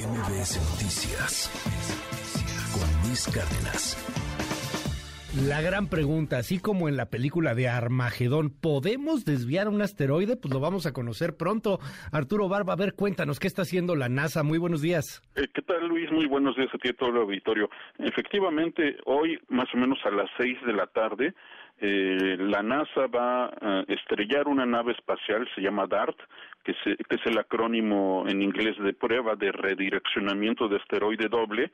MBS Noticias con Luis Cárdenas. La gran pregunta, así como en la película de Armagedón, ¿podemos desviar un asteroide? Pues lo vamos a conocer pronto. Arturo Barba, a ver, cuéntanos, ¿qué está haciendo la NASA? Muy buenos días. Eh, ¿Qué tal, Luis? Muy buenos días a ti y a todo el auditorio. Efectivamente, hoy, más o menos a las seis de la tarde, eh, la NASA va a estrellar una nave espacial, se llama DART, que, que, es el acrónimo en inglés de prueba de redireccionamiento de asteroide doble,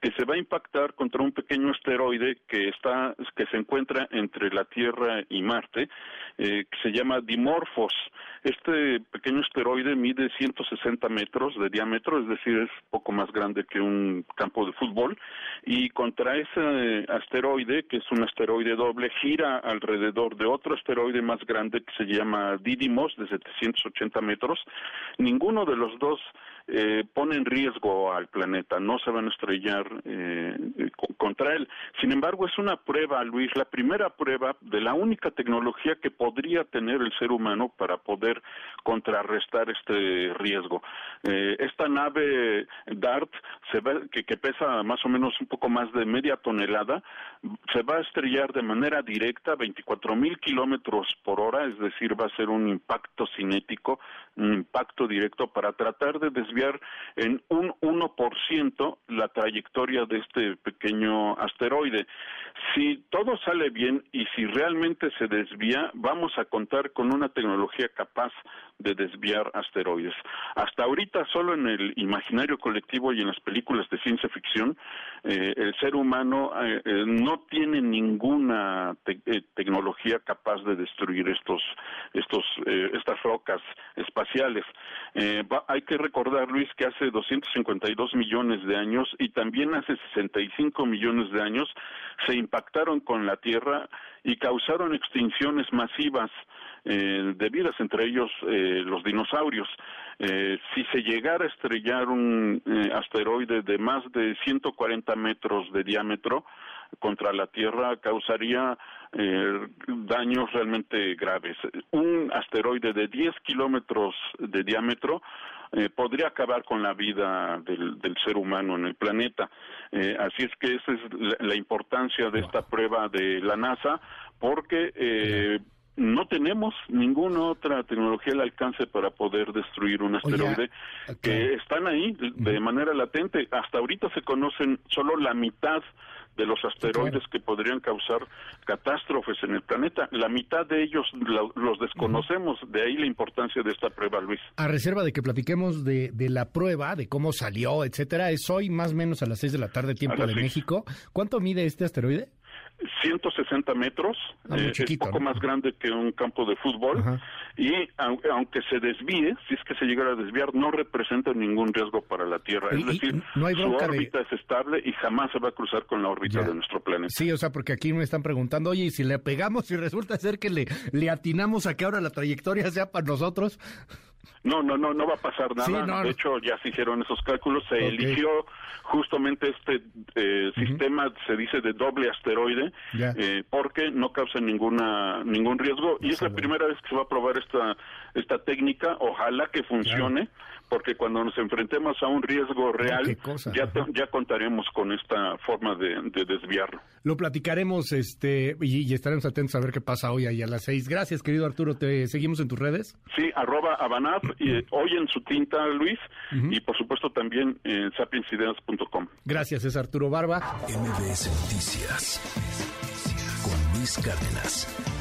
que se va a impactar contra un pequeño asteroide que está que se encuentra entre la Tierra y Marte, eh, que se llama Dimorphos. Este pequeño asteroide mide 160 metros de diámetro, es decir, es poco más grande que un campo de fútbol, y contra ese asteroide, que es un asteroide doble, gira alrededor de otro asteroide más grande que se llama Didymos, de 780 metros. Ninguno de los dos eh, pone en riesgo al planeta, no se van a estrellar eh, contra él. Sin embargo, es una prueba, Luis, la primera prueba de la única tecnología que podría tener el ser humano para poder contrarrestar este riesgo. Eh, esta nave DART, se que, que pesa más o menos un poco más de media tonelada, se va a estrellar de manera directa, 24 mil kilómetros por hora, es decir, va a ser un impacto cinético, un impacto directo para tratar de desviar en un 1% la trayectoria de este pequeño asteroide. Si todo sale bien y si realmente se desvía, vamos a contar con una tecnología capaz de desviar asteroides. Hasta ahorita solo en el imaginario colectivo y en las películas de ciencia ficción, eh, el ser humano eh, eh, no tiene ninguna tecnología capaz de destruir estos, estos, estas rocas espaciales. hay que recordar, Luis, que hace 252 millones de años y también hace 65 millones de años se impactaron con la Tierra y causaron extinciones masivas eh, debidas entre ellos eh, los dinosaurios. Eh, si se llegara a estrellar un eh, asteroide de más de 140 metros de diámetro contra la Tierra, causaría eh, daños realmente graves. Un asteroide de 10 kilómetros de diámetro podría acabar con la vida del, del, ser humano en el planeta. Así es que esa es la, la importancia de esta prueba de la NASA, porque eh, no tenemos ninguna otra tecnología al alcance para poder destruir un asteroide okay. que están ahí de manera latente. Hasta ahorita se conocen solo la mitad de los asteroides que podrían causar catástrofes en el planeta. La mitad de ellos lo, los desconocemos, uh -huh. de ahí la importancia de esta prueba, Luis. A reserva de que platiquemos de, de, la prueba, de cómo salió, etcétera, es hoy más o menos a las 6 de la tarde, tiempo de seis. México. ¿Cuánto mide este asteroide? 160 metros, ah, eh, chiquito, es poco ¿no? más grande que un campo de fútbol Ajá. y aunque se desvíe, si es que se llegara a desviar, no representa ningún riesgo para la Tierra. Es decir, no hay su órbita de... es estable y jamás se va a cruzar con la órbita ya. de nuestro planeta. Sí, o sea, porque aquí me están preguntando, oye, y si le pegamos y resulta ser que le, le atinamos a que ahora la trayectoria sea para nosotros. No, no, no, no va a pasar nada. Sí, no, de hecho, ya se hicieron esos cálculos. Se okay. eligió justamente este eh, uh -huh. sistema, se dice de doble asteroide, eh, porque no causa ninguna ningún riesgo. Y es la primera vez que se va a probar esta esta técnica. Ojalá que funcione. Claro porque cuando nos enfrentemos a un riesgo real, cosa, ya, ya contaremos con esta forma de, de, desviarlo. Lo platicaremos este y, y, estaremos atentos a ver qué pasa hoy ahí a las seis. Gracias, querido Arturo. ¿Te seguimos en tus redes? Sí, arroba Abanap, y, hoy en su tinta, Luis, uh -huh. y por supuesto también en sapiensideas.com. Gracias, es Arturo Barba. MBS Noticias con Luis Cárdenas.